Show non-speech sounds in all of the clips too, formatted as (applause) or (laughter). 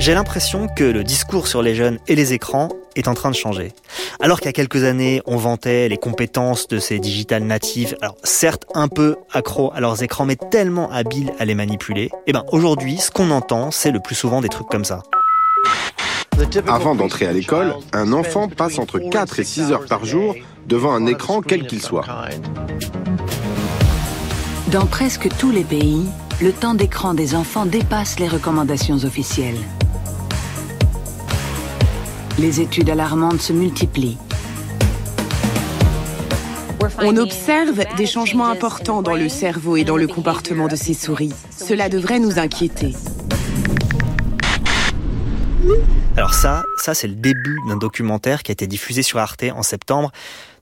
J'ai l'impression que le discours sur les jeunes et les écrans est en train de changer. Alors qu'il y a quelques années, on vantait les compétences de ces digital natives, alors certes un peu accros à leurs écrans, mais tellement habiles à les manipuler, et eh ben aujourd'hui, ce qu'on entend, c'est le plus souvent des trucs comme ça. Avant d'entrer à l'école, un enfant passe entre 4 et 6 heures par jour devant un écran quel qu'il soit. Dans presque tous les pays, le temps d'écran des enfants dépasse les recommandations officielles. Les études alarmantes se multiplient. On observe des changements importants dans le cerveau et dans le comportement de ces souris. Cela devrait nous inquiéter. Alors ça, ça c'est le début d'un documentaire qui a été diffusé sur Arte en septembre.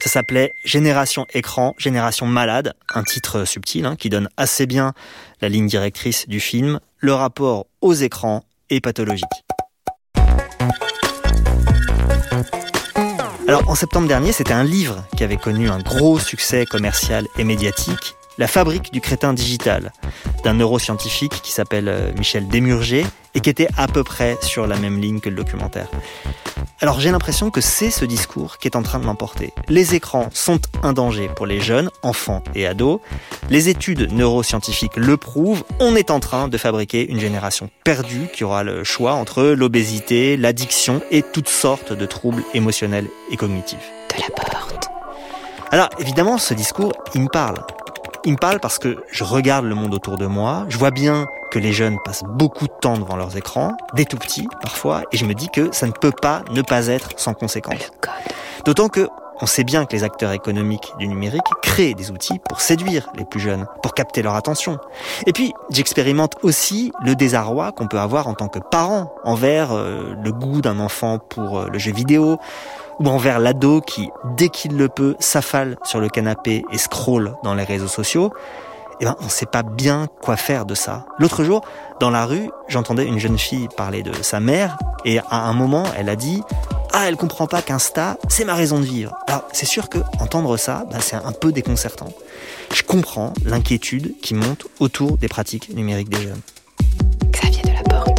Ça s'appelait Génération écran, génération malade, un titre subtil hein, qui donne assez bien la ligne directrice du film, le rapport aux écrans est pathologique. Alors en septembre dernier, c'était un livre qui avait connu un gros succès commercial et médiatique, La fabrique du crétin digital, d'un neuroscientifique qui s'appelle euh, Michel Demurger et qui était à peu près sur la même ligne que le documentaire. Alors j'ai l'impression que c'est ce discours qui est en train de l'emporter. Les écrans sont un danger pour les jeunes, enfants et ados. Les études neuroscientifiques le prouvent. On est en train de fabriquer une génération perdue qui aura le choix entre l'obésité, l'addiction et toutes sortes de troubles émotionnels et cognitifs. De la porte. Alors évidemment, ce discours, il me parle. Il me parle parce que je regarde le monde autour de moi, je vois bien que les jeunes passent beaucoup de temps devant leurs écrans, des tout petits parfois, et je me dis que ça ne peut pas ne pas être sans conséquence. D'autant que on sait bien que les acteurs économiques du numérique créent des outils pour séduire les plus jeunes, pour capter leur attention. Et puis, j'expérimente aussi le désarroi qu'on peut avoir en tant que parent envers euh, le goût d'un enfant pour euh, le jeu vidéo, ou envers l'ado qui, dès qu'il le peut, s'affale sur le canapé et scrolle dans les réseaux sociaux, eh ben, on ne sait pas bien quoi faire de ça. L'autre jour, dans la rue, j'entendais une jeune fille parler de sa mère, et à un moment, elle a dit ah, elle comprend pas qu'Insta, c'est ma raison de vivre. Alors, c'est sûr que entendre ça, bah, c'est un peu déconcertant. Je comprends l'inquiétude qui monte autour des pratiques numériques des jeunes. Xavier de la Porte.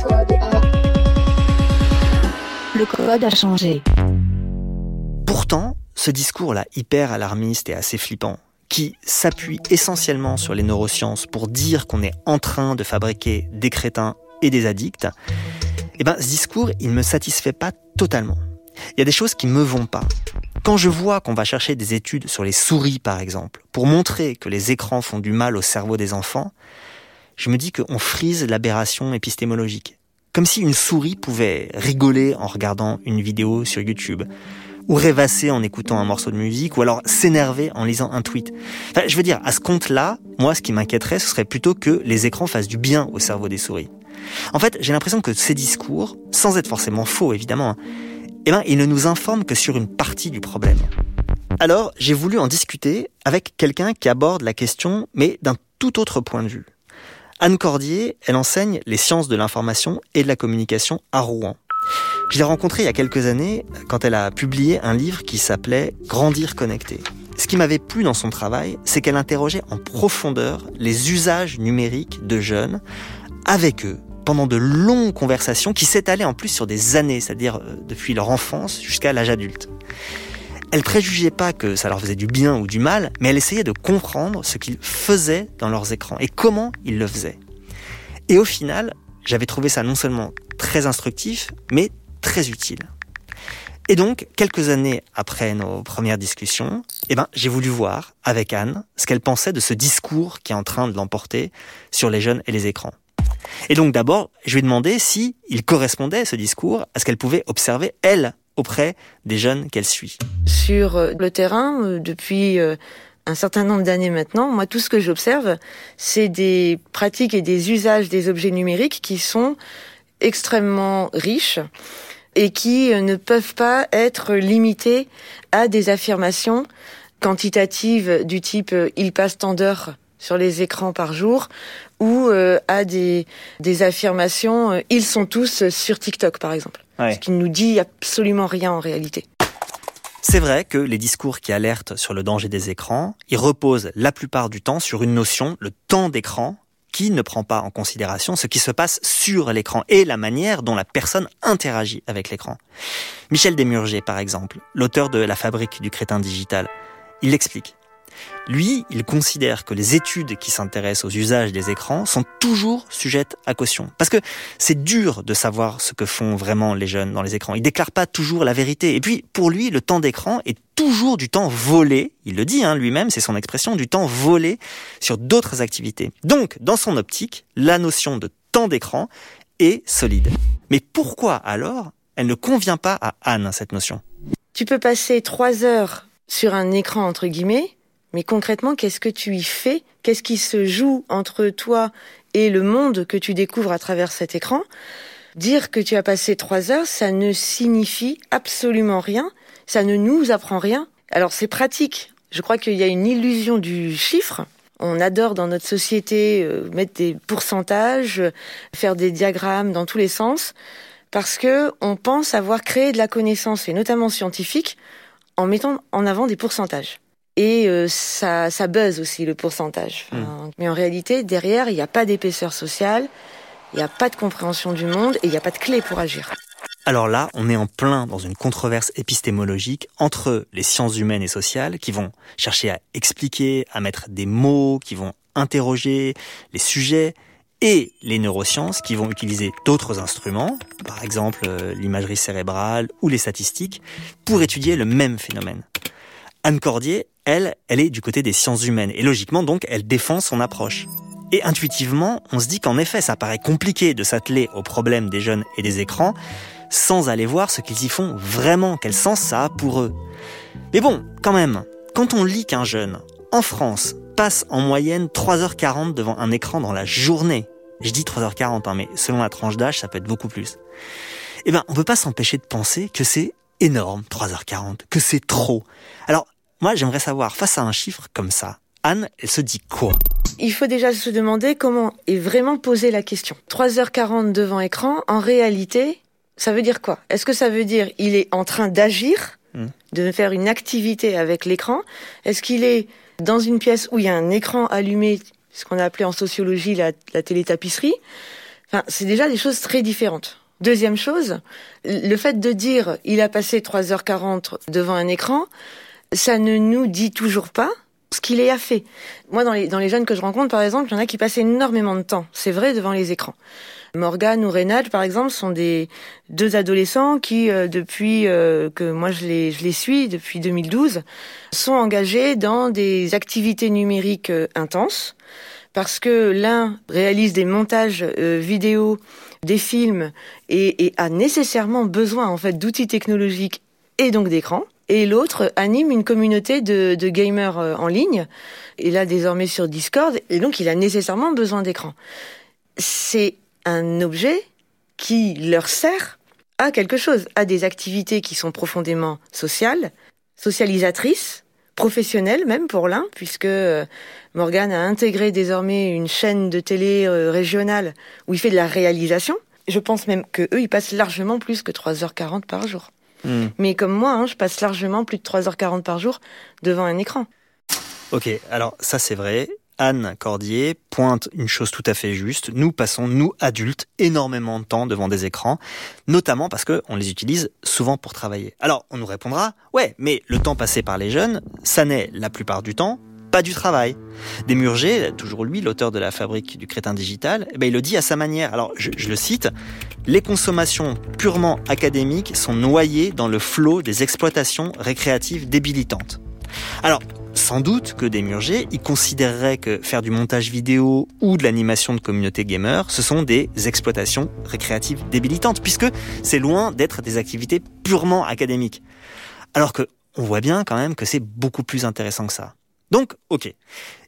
Le code a changé. Pourtant, ce discours-là, hyper alarmiste et assez flippant, qui s'appuie essentiellement sur les neurosciences pour dire qu'on est en train de fabriquer des crétins et des addicts, eh ben, ce discours, il ne me satisfait pas totalement. Il y a des choses qui me vont pas. Quand je vois qu'on va chercher des études sur les souris, par exemple, pour montrer que les écrans font du mal au cerveau des enfants, je me dis qu'on frise l'aberration épistémologique. Comme si une souris pouvait rigoler en regardant une vidéo sur YouTube, ou rêvasser en écoutant un morceau de musique, ou alors s'énerver en lisant un tweet. je veux dire, à ce compte-là, moi, ce qui m'inquiéterait, ce serait plutôt que les écrans fassent du bien au cerveau des souris. En fait, j'ai l'impression que ces discours, sans être forcément faux évidemment, eh ben, ils ne nous informent que sur une partie du problème. Alors, j'ai voulu en discuter avec quelqu'un qui aborde la question, mais d'un tout autre point de vue. Anne Cordier, elle enseigne les sciences de l'information et de la communication à Rouen. Je l'ai rencontrée il y a quelques années quand elle a publié un livre qui s'appelait Grandir connecté. Ce qui m'avait plu dans son travail, c'est qu'elle interrogeait en profondeur les usages numériques de jeunes avec eux pendant de longues conversations qui s'étalaient en plus sur des années, c'est-à-dire euh, depuis leur enfance jusqu'à l'âge adulte. Elle préjugeait pas que ça leur faisait du bien ou du mal, mais elle essayait de comprendre ce qu'ils faisaient dans leurs écrans et comment ils le faisaient. Et au final, j'avais trouvé ça non seulement très instructif, mais très utile. Et donc, quelques années après nos premières discussions, eh ben, j'ai voulu voir avec Anne ce qu'elle pensait de ce discours qui est en train de l'emporter sur les jeunes et les écrans. Et donc d'abord, je lui ai demandé si il correspondait ce discours à ce qu'elle pouvait observer elle auprès des jeunes qu'elle suit. Sur euh, le terrain, euh, depuis euh, un certain nombre d'années maintenant, moi tout ce que j'observe, c'est des pratiques et des usages des objets numériques qui sont extrêmement riches et qui ne peuvent pas être limités à des affirmations quantitatives du type il passe tant d'heures sur les écrans par jour ou euh, à des, des affirmations euh, ils sont tous sur TikTok par exemple. Ce qui ne nous dit absolument rien en réalité. C'est vrai que les discours qui alertent sur le danger des écrans, ils reposent la plupart du temps sur une notion, le temps d'écran, qui ne prend pas en considération ce qui se passe sur l'écran et la manière dont la personne interagit avec l'écran. Michel Desmurger, par exemple, l'auteur de La fabrique du crétin digital, il l'explique. Lui, il considère que les études qui s'intéressent aux usages des écrans sont toujours sujettes à caution. Parce que c'est dur de savoir ce que font vraiment les jeunes dans les écrans. Ils déclarent pas toujours la vérité. Et puis, pour lui, le temps d'écran est toujours du temps volé. Il le dit hein, lui-même, c'est son expression, du temps volé sur d'autres activités. Donc, dans son optique, la notion de temps d'écran est solide. Mais pourquoi alors elle ne convient pas à Anne, cette notion? Tu peux passer trois heures sur un écran, entre guillemets, mais concrètement, qu'est-ce que tu y fais? Qu'est-ce qui se joue entre toi et le monde que tu découvres à travers cet écran? Dire que tu as passé trois heures, ça ne signifie absolument rien, ça ne nous apprend rien. Alors c'est pratique. Je crois qu'il y a une illusion du chiffre. On adore dans notre société euh, mettre des pourcentages, faire des diagrammes dans tous les sens, parce que on pense avoir créé de la connaissance, et notamment scientifique, en mettant en avant des pourcentages et euh, ça, ça buzz aussi le pourcentage. Hmm. Mais en réalité, derrière, il n'y a pas d'épaisseur sociale, il n'y a pas de compréhension du monde et il n'y a pas de clé pour agir. Alors là, on est en plein dans une controverse épistémologique entre les sciences humaines et sociales qui vont chercher à expliquer, à mettre des mots, qui vont interroger les sujets, et les neurosciences qui vont utiliser d'autres instruments, par exemple euh, l'imagerie cérébrale ou les statistiques, pour étudier le même phénomène. Anne Cordier, elle, elle est du côté des sciences humaines et logiquement donc elle défend son approche. Et intuitivement, on se dit qu'en effet, ça paraît compliqué de s'atteler au problème des jeunes et des écrans sans aller voir ce qu'ils y font vraiment, quel sens ça a pour eux. Mais bon, quand même, quand on lit qu'un jeune, en France, passe en moyenne 3h40 devant un écran dans la journée, je dis 3h40, hein, mais selon la tranche d'âge, ça peut être beaucoup plus. Eh ben, on peut pas s'empêcher de penser que c'est énorme, 3h40, que c'est trop. Alors, moi, j'aimerais savoir, face à un chiffre comme ça, Anne, elle se dit quoi? Il faut déjà se demander comment est vraiment posée la question. 3h40 devant écran, en réalité, ça veut dire quoi? Est-ce que ça veut dire il est en train d'agir, hmm. de faire une activité avec l'écran? Est-ce qu'il est dans une pièce où il y a un écran allumé, ce qu'on a appelé en sociologie la, la télétapisserie? Enfin, c'est déjà des choses très différentes. Deuxième chose, le fait de dire il a passé 3h40 devant un écran, ça ne nous dit toujours pas ce qu'il a fait. Moi, dans les, dans les jeunes que je rencontre, par exemple, il y en a qui passent énormément de temps, c'est vrai, devant les écrans. Morgane ou Reynald, par exemple, sont des deux adolescents qui, euh, depuis euh, que moi je les, je les suis, depuis 2012, sont engagés dans des activités numériques euh, intenses, parce que l'un réalise des montages vidéo des films et, a nécessairement besoin en fait d'outils technologiques et donc d'écran. Et l'autre anime une communauté de, de gamers euh, en ligne. Et là, désormais sur Discord. Et donc, il a nécessairement besoin d'écran. C'est un objet qui leur sert à quelque chose, à des activités qui sont profondément sociales, socialisatrices, professionnelles même pour l'un, puisque euh, Morgan a intégré désormais une chaîne de télé euh, régionale où il fait de la réalisation. Je pense même que eux, ils passent largement plus que 3h40 par jour. Hmm. Mais comme moi, hein, je passe largement plus de 3h40 par jour devant un écran. Ok, alors ça c'est vrai. Anne Cordier pointe une chose tout à fait juste. Nous passons, nous adultes, énormément de temps devant des écrans, notamment parce qu'on les utilise souvent pour travailler. Alors on nous répondra, ouais, mais le temps passé par les jeunes, ça n'est la plupart du temps pas du travail. Desmurger, toujours lui, l'auteur de la fabrique du crétin digital, eh ben, il le dit à sa manière. Alors, je, le cite, les consommations purement académiques sont noyées dans le flot des exploitations récréatives débilitantes. Alors, sans doute que Desmurger, il considérerait que faire du montage vidéo ou de l'animation de communauté gamer, ce sont des exploitations récréatives débilitantes, puisque c'est loin d'être des activités purement académiques. Alors que on voit bien quand même que c'est beaucoup plus intéressant que ça. Donc, ok.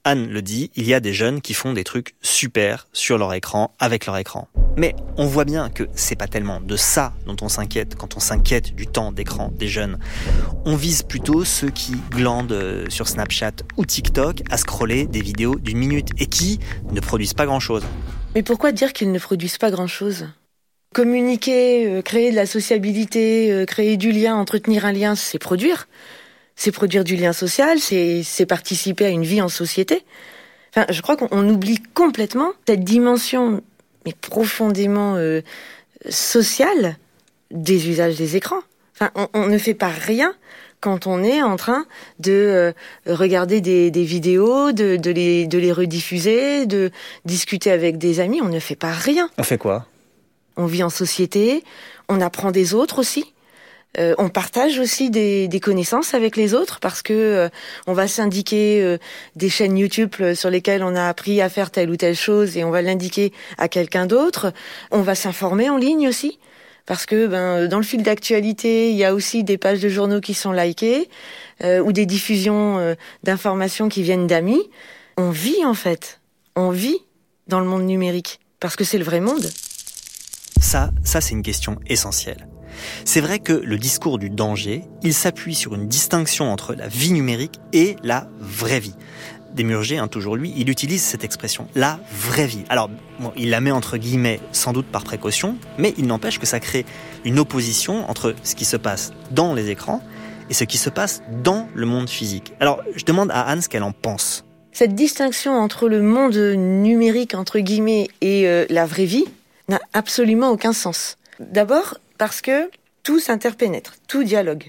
Anne le dit, il y a des jeunes qui font des trucs super sur leur écran, avec leur écran. Mais on voit bien que c'est pas tellement de ça dont on s'inquiète quand on s'inquiète du temps d'écran des jeunes. On vise plutôt ceux qui glandent euh, sur Snapchat ou TikTok à scroller des vidéos d'une minute et qui ne produisent pas grand chose. Mais pourquoi dire qu'ils ne produisent pas grand chose Communiquer, euh, créer de la sociabilité, euh, créer du lien, entretenir un lien, c'est produire c'est produire du lien social, c'est participer à une vie en société. Enfin, je crois qu'on oublie complètement cette dimension, mais profondément euh, sociale, des usages des écrans. Enfin, on, ne fait pas rien quand on est en train de euh, regarder des, vidéos, de, les, de les rediffuser, de discuter avec des amis. On ne fait pas rien. On fait quoi? On vit en société, on apprend des autres aussi. Euh, on partage aussi des, connaissances avec les autres parce que euh, on va s'indiquer euh, des chaînes YouTube sur lesquelles on a appris à faire telle ou telle chose et on va l'indiquer à quelqu'un d'autre. On va s'informer en ligne aussi parce que ben, dans le fil d'actualité, il y a aussi des pages de journaux qui sont likées ou des diffusions d'informations qui viennent d'amis. On vit en fait, on vit dans le monde numérique parce que c'est le vrai monde. Ça, ça c'est une question essentielle. C'est vrai que le discours du danger, il s'appuie sur une distinction entre la vie numérique et la vraie vie. Desmurger, hein, toujours lui, il utilise cette expression, la vraie vie. Alors, il la met entre guillemets, sans doute par précaution, mais il n'empêche que ça crée une opposition entre ce qui se passe dans les écrans et ce qui se passe dans le monde physique. Alors, je demande à Anne ce qu'elle en pense. Cette distinction entre le monde numérique, entre guillemets, et euh, la vraie vie n'a absolument aucun sens. D'abord, parce que tout s'interpénètre, tout dialogue.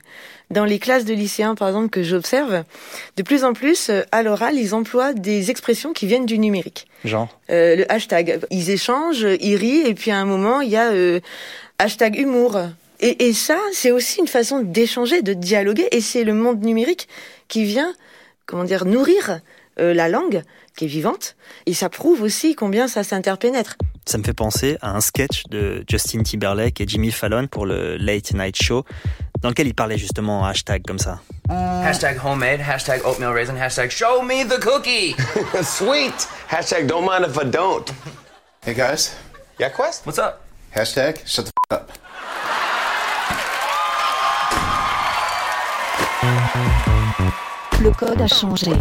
Dans les classes de lycéens, par exemple, que j'observe, de plus en plus, euh, à l'oral, ils emploient des expressions qui viennent du numérique. Genre euh, Le hashtag. Ils échangent, ils rient, et puis à un moment, il y a euh, hashtag humour. Et, et ça, c'est aussi une façon d'échanger, de dialoguer, et c'est le monde numérique qui vient, comment dire, nourrir euh, la langue qui est vivante, et ça prouve aussi combien ça s'interpénètre. Ça me fait penser à un sketch de Justin Timberlake et Jimmy Fallon pour le Late Night Show, dans lequel il parlait justement en hashtag comme ça. Hashtag homemade, hashtag oatmeal raisin, hashtag show me the cookie. (laughs) Sweet. Hashtag don't mind if I don't. Hey guys. Yeah, Quest? What's up? Hashtag shut the f up. Le code a changé.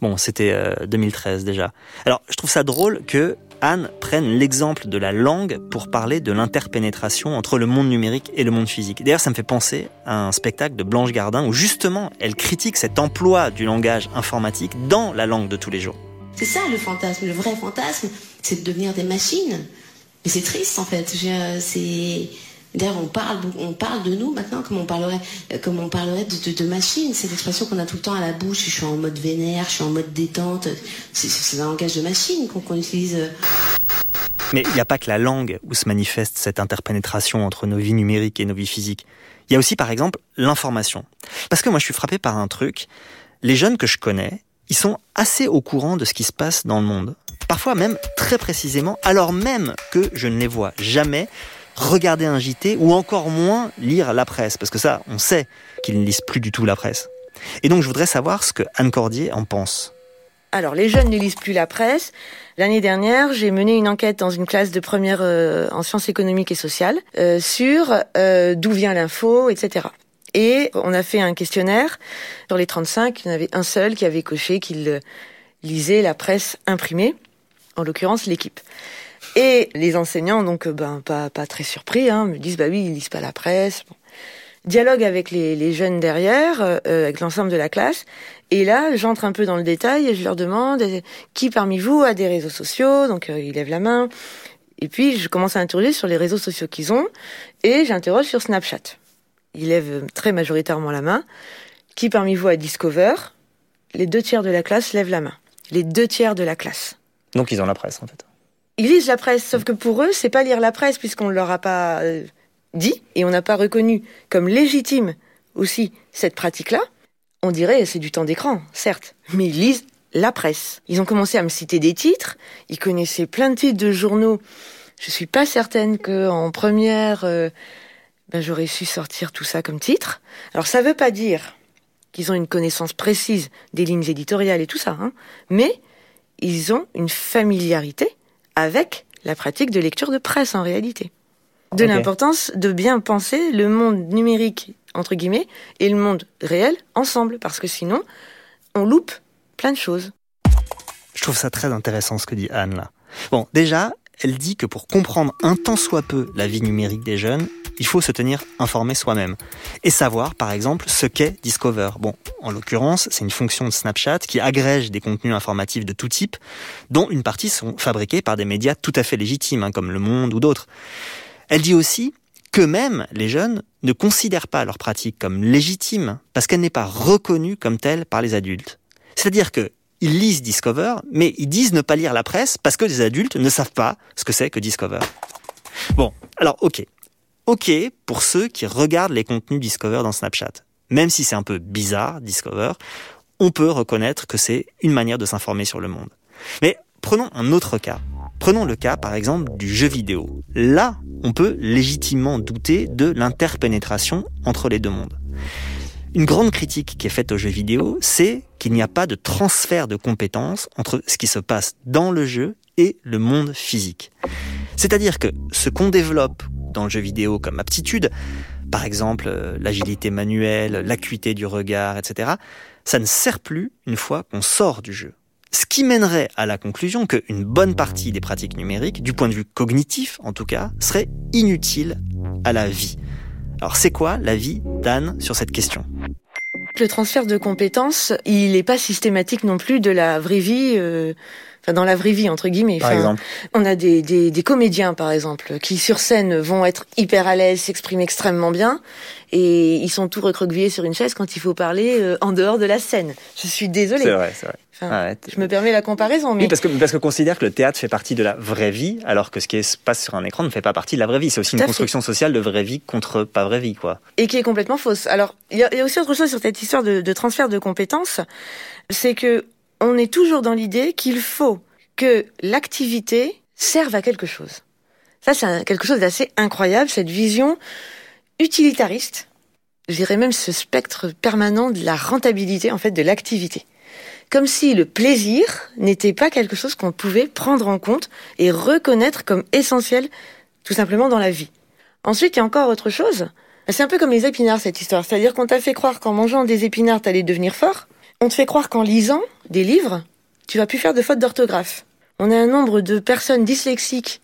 Bon, c'était 2013 euh, déjà. Alors, je trouve ça drôle que Anne prenne l'exemple de la langue pour parler de l'interpénétration entre le monde numérique et le monde physique. D'ailleurs, ça me fait penser à un spectacle de Blanche Gardin où justement elle critique cet emploi du langage informatique dans la langue de tous les jours. C'est ça le fantasme, le vrai fantasme, c'est de devenir des machines. Mais c'est triste en fait. C'est D'ailleurs, on parle, on parle de nous maintenant comme on parlerait, comme on parlerait de, de, machines. C'est l'expression qu'on a tout le temps à la bouche. Je suis en mode vénère, je suis en mode détente. C'est un langage de machine qu'on utilise. Mais il n'y a pas que la langue où se manifeste cette interpénétration entre nos vies numériques et nos vies physiques. Il y a aussi, par exemple, l'information. Parce que moi, je suis frappé par un truc. Les jeunes que je connais, ils sont assez au courant de ce qui se passe dans le monde. Parfois même très précisément, alors même que je ne les vois jamais regarder un JT ou encore moins lire la presse, parce que ça, on sait qu'ils ne lisent plus du tout la presse. Et donc je voudrais savoir ce que Anne Cordier en pense. Alors, les jeunes ne lisent plus la presse. L'année dernière, j'ai mené une enquête dans une classe de première euh, en sciences économiques et sociales euh, sur euh, d'où vient l'info, etc. Et on a fait un questionnaire. Sur les 35, il y en avait un seul qui avait coché qu'il lisait la presse imprimée, en l'occurrence l'équipe. Et les enseignants, donc euh, ben pas pas très surpris, hein, me disent bah oui ils lisent pas la presse. Dialogue avec les, les jeunes derrière, euh, avec l'ensemble de la classe. Et là, j'entre un peu dans le détail et je leur demande qui parmi vous a des réseaux sociaux? Donc euh, ils lèvent la main. Et puis je commence à interroger sur les réseaux sociaux qu'ils ont et j'interroge sur Snapchat. Ils lèvent très majoritairement la main. Qui parmi vous a Discover? Les deux tiers de la classe lèvent la main. Les deux tiers de la classe. Donc ils ont la presse en fait. Ils lisent la presse, sauf que pour eux, c'est pas lire la presse puisqu'on ne leur a pas euh, dit et on n'a pas reconnu comme légitime aussi cette pratique-là. On dirait c'est du temps d'écran, certes, mais ils lisent la presse. Ils ont commencé à me citer des titres, ils connaissaient plein de titres de journaux. Je suis pas certaine que en première, euh, ben, j'aurais su sortir tout ça comme titre. Alors ça veut pas dire qu'ils ont une connaissance précise des lignes éditoriales et tout ça, hein, mais ils ont une familiarité avec la pratique de lecture de presse en réalité. De l'importance de bien penser le monde numérique, entre guillemets, et le monde réel ensemble, parce que sinon, on loupe plein de choses. Je trouve ça très intéressant ce que dit Anne là. Bon, déjà, elle dit que pour comprendre un tant soit peu la vie numérique des jeunes, il faut se tenir informé soi-même et savoir, par exemple, ce qu'est Discover. Bon, en l'occurrence, c'est une fonction de Snapchat qui agrège des contenus informatifs de tout type, dont une partie sont fabriqués par des médias tout à fait légitimes, hein, comme Le Monde ou d'autres. Elle dit aussi que même les jeunes ne considèrent pas leur pratique comme légitime parce qu'elle n'est pas reconnue comme telle par les adultes. C'est-à-dire que ils lisent Discover, mais ils disent ne pas lire la presse parce que les adultes ne savent pas ce que c'est que Discover. Bon, alors ok. Ok pour ceux qui regardent les contenus Discover dans Snapchat. Même si c'est un peu bizarre, Discover, on peut reconnaître que c'est une manière de s'informer sur le monde. Mais prenons un autre cas. Prenons le cas, par exemple, du jeu vidéo. Là, on peut légitimement douter de l'interpénétration entre les deux mondes. Une grande critique qui est faite aux jeux vidéo, c'est qu'il n'y a pas de transfert de compétences entre ce qui se passe dans le jeu et le monde physique. C'est-à-dire que ce qu'on développe dans le jeu vidéo comme aptitude, par exemple euh, l'agilité manuelle, l'acuité du regard, etc., ça ne sert plus une fois qu'on sort du jeu. Ce qui mènerait à la conclusion qu'une bonne partie des pratiques numériques, du point de vue cognitif en tout cas, serait inutile à la vie. Alors c'est quoi la vie d'Anne sur cette question? Le transfert de compétences, il n'est pas systématique non plus de la vraie vie. Euh, dans la vraie vie entre guillemets. Par exemple. On a des, des, des, comédiens par exemple qui sur scène vont être hyper à l'aise, s'expriment extrêmement bien, et ils sont tout recroquevillés sur une chaise quand il faut parler euh, en dehors de la scène. Je suis désolée. C'est vrai, c'est vrai. Enfin, je me permets la comparaison. Mais... Oui, parce que parce qu'on considère que le théâtre fait partie de la vraie vie, alors que ce qui se passe sur un écran ne fait pas partie de la vraie vie. C'est aussi une construction sociale de vraie vie contre pas vraie vie, quoi. Et qui est complètement fausse. Alors, il y, y, a aussi autre chose sur cette histoire de, de transfert de compétences, c'est que on est toujours dans l'idée qu'il faut que l'activité serve à quelque chose. Ça, c'est quelque chose d'assez incroyable, cette vision utilitariste. Je dirais même ce spectre permanent de la rentabilité, en fait, de l'activité. Comme si le plaisir n'était pas quelque chose qu'on pouvait prendre en compte et reconnaître comme essentiel, tout simplement, dans la vie. Ensuite, il y a encore autre chose. C'est un peu comme les épinards, cette histoire. C'est-à-dire qu'on t'a fait croire qu'en mangeant des épinards, t'allais devenir fort. On te fait croire qu'en lisant des livres, tu vas plus faire de fautes d'orthographe. On a un nombre de personnes dyslexiques,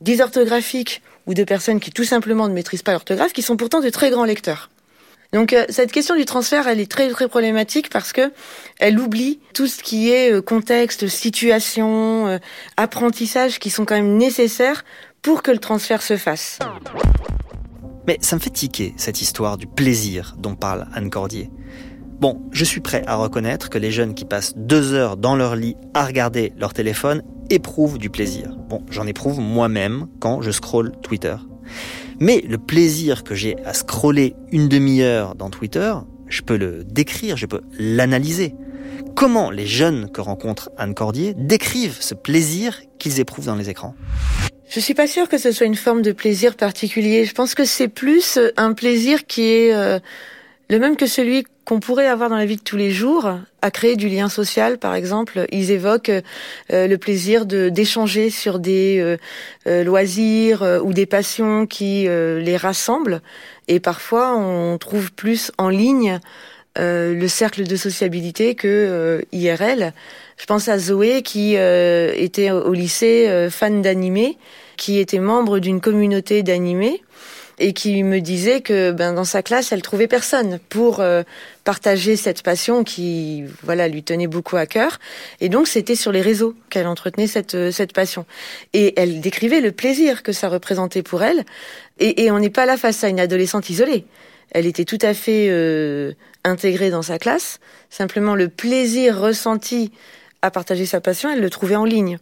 dysorthographiques ou de personnes qui tout simplement ne maîtrisent pas l'orthographe qui sont pourtant de très grands lecteurs. Donc euh, cette question du transfert, elle est très très problématique parce que elle oublie tout ce qui est euh, contexte, situation, euh, apprentissage qui sont quand même nécessaires pour que le transfert se fasse. Mais ça me fait tiquer cette histoire du plaisir dont parle Anne Cordier. Bon, je suis prêt à reconnaître que les jeunes qui passent deux heures dans leur lit à regarder leur téléphone éprouvent du plaisir. Bon, j'en éprouve moi-même quand je scrolle Twitter. Mais le plaisir que j'ai à scroller une demi-heure dans Twitter, je peux le décrire, je peux l'analyser. Comment les jeunes que rencontre Anne Cordier décrivent ce plaisir qu'ils éprouvent dans les écrans? Je suis pas sûre que ce soit une forme de plaisir particulier. Je pense que c'est plus un plaisir qui est euh, le même que celui qu'on pourrait avoir dans la vie de tous les jours, à créer du lien social, par exemple. Ils évoquent euh, le plaisir de d'échanger sur des euh, euh, loisirs ou des passions qui les rassemblent. Et parfois, on trouve plus en ligne le cercle de sociabilité que IRL. Je pense à Zoé qui était au lycée fan d'animé, qui était membre d'une communauté d'animés et qui me disait que ben dans sa classe elle trouvait personne pour euh, partager cette passion qui voilà lui tenait beaucoup à cœur. Et donc c'était sur les réseaux qu'elle entretenait cette euh, cette passion. Et elle décrivait le plaisir que ça représentait pour elle. Et, et on n'est pas là face à une adolescente isolée. Elle était tout à fait euh, intégrée dans sa classe. Simplement le plaisir ressenti à partager sa passion elle le trouvait en ligne.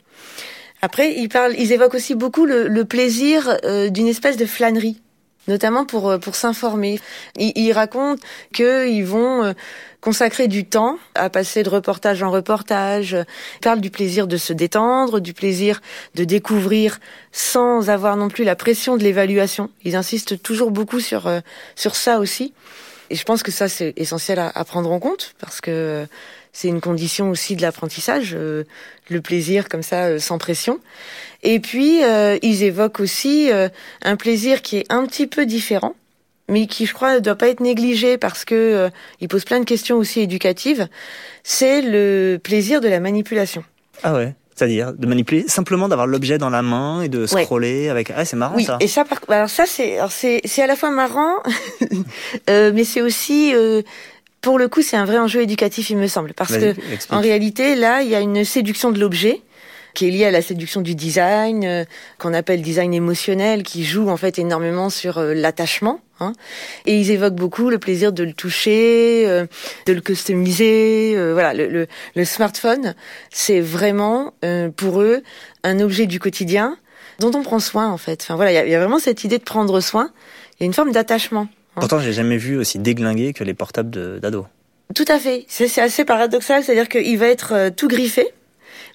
Après, ils parlent, ils évoquent aussi beaucoup le, le plaisir d'une espèce de flânerie notamment pour euh, pour s'informer. Ils, racontent qu'ils vont euh, consacrer du temps à passer de reportage en reportage. Ils parlent du plaisir de se détendre, du plaisir de découvrir sans avoir non plus la pression de l'évaluation. Ils insistent toujours beaucoup sur euh, sur ça aussi. Et je pense que ça c'est essentiel à, à, prendre en compte parce que c'est une condition aussi de l'apprentissage, le plaisir comme ça sans pression. Et puis, euh, ils évoquent aussi euh, un plaisir qui est un petit peu différent, mais qui, je crois, ne doit pas être négligé parce que euh, il pose plein de questions aussi éducatives. C'est le plaisir de la manipulation. Ah ouais. C'est-à-dire de manipuler, simplement d'avoir l'objet dans la main et de scroller avec. Ah, c'est marrant oui. ça. Et ça, par... alors ça, c'est, c'est, c'est à la fois marrant, (laughs) euh, mais c'est aussi, euh, pour le coup, c'est un vrai enjeu éducatif, il me semble, parce que en réalité, là, il y a une séduction de l'objet qui est liée à la séduction du design, euh, qu'on appelle design émotionnel, qui joue en fait énormément sur euh, l'attachement. Hein. Et ils évoquent beaucoup le plaisir de le toucher, euh, de le customiser. voilà, le, le, smartphone, c'est vraiment pour eux un objet du quotidien dont on prend soin en fait. Enfin voilà, il y, y, a vraiment cette idée de prendre soin. Il y a une forme d'attachement. Hein. Pourtant, j'ai jamais vu aussi déglingué que les portables d'ados. Tout à fait. C'est assez paradoxal, c'est-à-dire qu'il va être tout griffé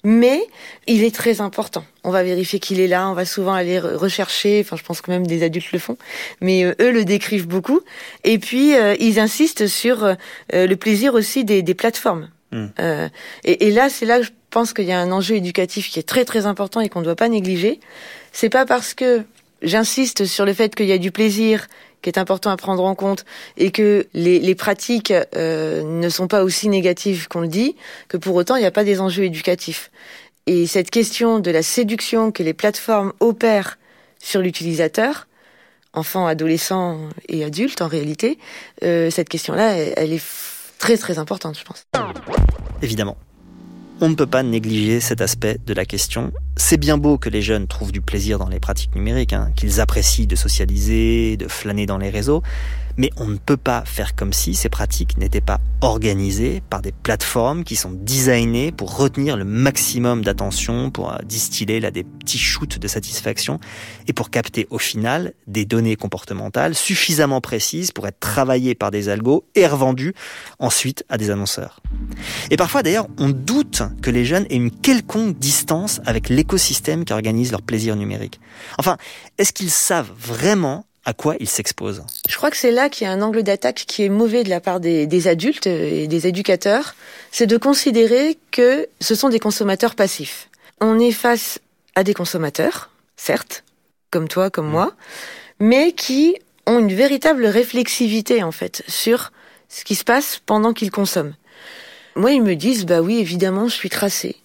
mais il est très important. On va vérifier qu'il est là, on va souvent aller rechercher, enfin je pense que même des adultes le font, mais euh, eux le décrivent beaucoup. Et puis euh, ils insistent sur euh, le plaisir aussi des, des plateformes. Hmm. Et, et, là, c'est là que je pense qu'il y a un enjeu éducatif qui est très très important et qu'on ne doit pas négliger. C'est pas parce que j'insiste sur le fait qu'il y a du plaisir qui est important à prendre en compte et que les, pratiques euh, ne sont pas aussi négatives qu'on le dit, que pour autant il n'y a pas des enjeux éducatifs. Et cette question de la séduction que les plateformes opèrent sur l'utilisateur, enfant, adolescent et adulte en réalité, euh, cette question-là, elle est très très importante, je pense. Évidemment on ne peut pas négliger cet aspect de la question. C'est bien beau que les jeunes trouvent du plaisir dans les pratiques numériques, hein, qu'ils apprécient de socialiser, de flâner dans les réseaux, mais on ne peut pas faire comme si ces pratiques n'étaient pas organisées par des plateformes qui sont designées pour retenir le maximum d'attention, pour euh, distiller là des petits shoots de satisfaction et pour capter au final des données comportementales suffisamment précises pour être travaillées par des algos et revendues ensuite à des annonceurs. Et parfois d'ailleurs, on doute que les jeunes aient une quelconque distance avec l'écosystème qui organise leur plaisir numérique. Enfin, est-ce qu'ils savent vraiment à quoi ils s'exposent Je crois que c'est là qu'il y a un angle d'attaque qui est mauvais de la part des, adultes et des éducateurs, c'est de considérer que ce sont des consommateurs passifs. On est face à des consommateurs, certes, comme toi, comme mmh. moi, mais qui ont une véritable réflexivité en fait sur ce qui se passe pendant qu'ils consomment. Moi, ils me disent, bah oui, évidemment, je suis tracé.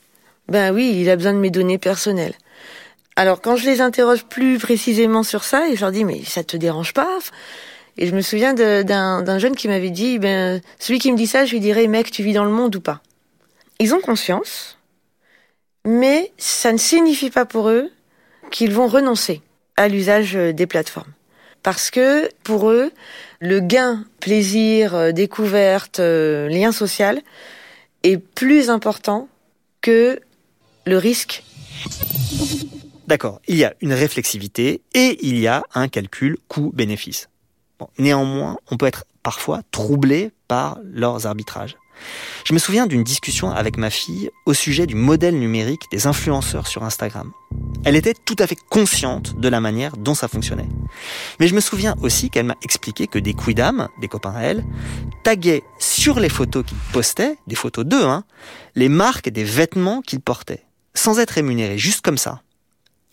Ben oui, il a besoin de mes données personnelles. Alors quand je les interroge plus précisément sur ça, et je leur dis mais ça te dérange pas? Et je me souviens d'un jeune qui m'avait dit ben celui qui me dit ça, je lui dirais mec tu vis dans le monde ou pas? Ils ont conscience, mais ça ne signifie pas pour eux qu'ils vont renoncer à l'usage des plateformes. Parce que pour eux, le gain, plaisir, euh, découverte, euh, lien social est plus important que le risque D'accord, il y a une réflexivité et il y a un calcul coût-bénéfice. néanmoins, on peut être parfois troublé par leurs arbitrages. Je me souviens d'une discussion avec ma fille au sujet du modèle numérique des influenceurs sur Instagram. Elle était tout à fait consciente de la manière dont ça fonctionnait. Mais je me souviens aussi qu'elle m'a expliqué que des quidam, des copains à elle, taguaient sur les photos qu'ils postaient, des photos d'eux, hein, les marques des vêtements qu'ils portaient, sans être rémunérés, juste comme ça.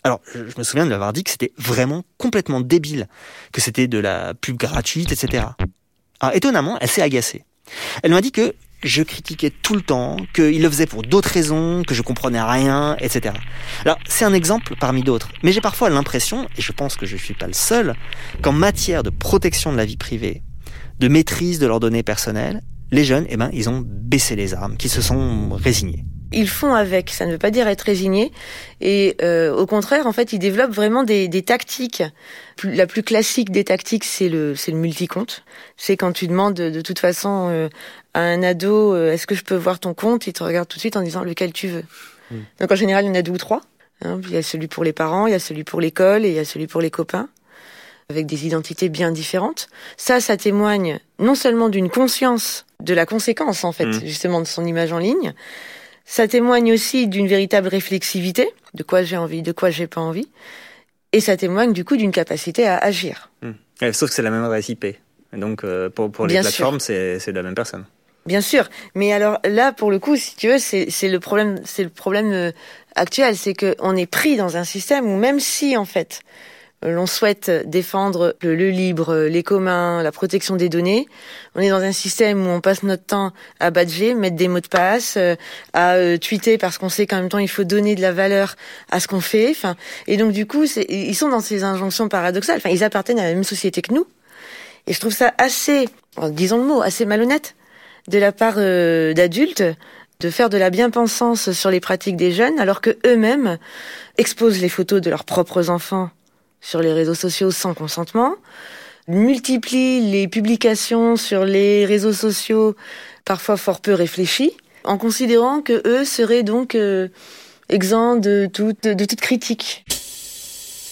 Alors, je me souviens de l'avoir dit que c'était vraiment complètement débile, que c'était de la pub gratuite, etc. Alors, étonnamment, elle s'est agacée. Elle m'a dit que je critiquais tout le temps, qu'il le faisait pour d'autres raisons, que je comprenais rien, etc. Alors, c'est un exemple parmi d'autres. Mais j'ai parfois l'impression, et je pense que je ne suis pas le seul, qu'en matière de protection de la vie privée, de maîtrise de leurs données personnelles, les jeunes, eh ben, ils ont baissé les armes, qu'ils se sont résignés ils font avec. Ça ne veut pas dire être résigné. Et euh, au contraire, en fait, ils développent vraiment des, des tactiques. La plus classique des tactiques, c'est le, c'est le multi-compte. C'est quand tu demandes de, toute façon euh, à un ado, euh, est-ce que je peux voir ton compte? Il te regarde tout de suite en disant lequel tu veux. Hmm. Donc en général, il y en a deux ou trois. Hein. Il y a celui pour les parents, il y a celui pour l'école et il y a celui pour les copains avec des identités bien différentes. Ça, ça témoigne non seulement d'une conscience de la conséquence, en fait, hmm. justement, de son image en ligne, ça témoigne aussi d'une véritable réflexivité, de quoi j'ai envie, de quoi j'ai pas envie, et ça témoigne du coup d'une capacité à agir. Hmm. Sauf que c'est la même adresse IP. donc euh, pour, pour les plateformes, c'est la même personne. Bien sûr, mais alors là, pour le coup, si tu veux, c'est le problème, c'est le problème euh, actuel, c'est qu'on est pris dans un système où même si en fait l'on souhaite défendre le, libre, les communs, la protection des données, on est dans un système où on passe notre temps à badger, mettre des mots de passe, euh, à euh, tweeter parce qu'on sait qu'en même temps il faut donner de la valeur à ce qu'on fait. Enfin, et donc du coup, ils sont dans ces injonctions paradoxales. Enfin, ils appartiennent à la même société que nous. Et je trouve ça assez, disons le mot, assez malhonnête de la part euh, d'adultes de faire de la bien-pensance sur les pratiques des jeunes alors que eux-mêmes exposent les photos de leurs propres enfants sur les réseaux sociaux sans consentement, multiplient les publications sur les réseaux sociaux parfois fort peu réfléchis, en considérant que eux seraient donc euh, exempts de toute, de toute critique.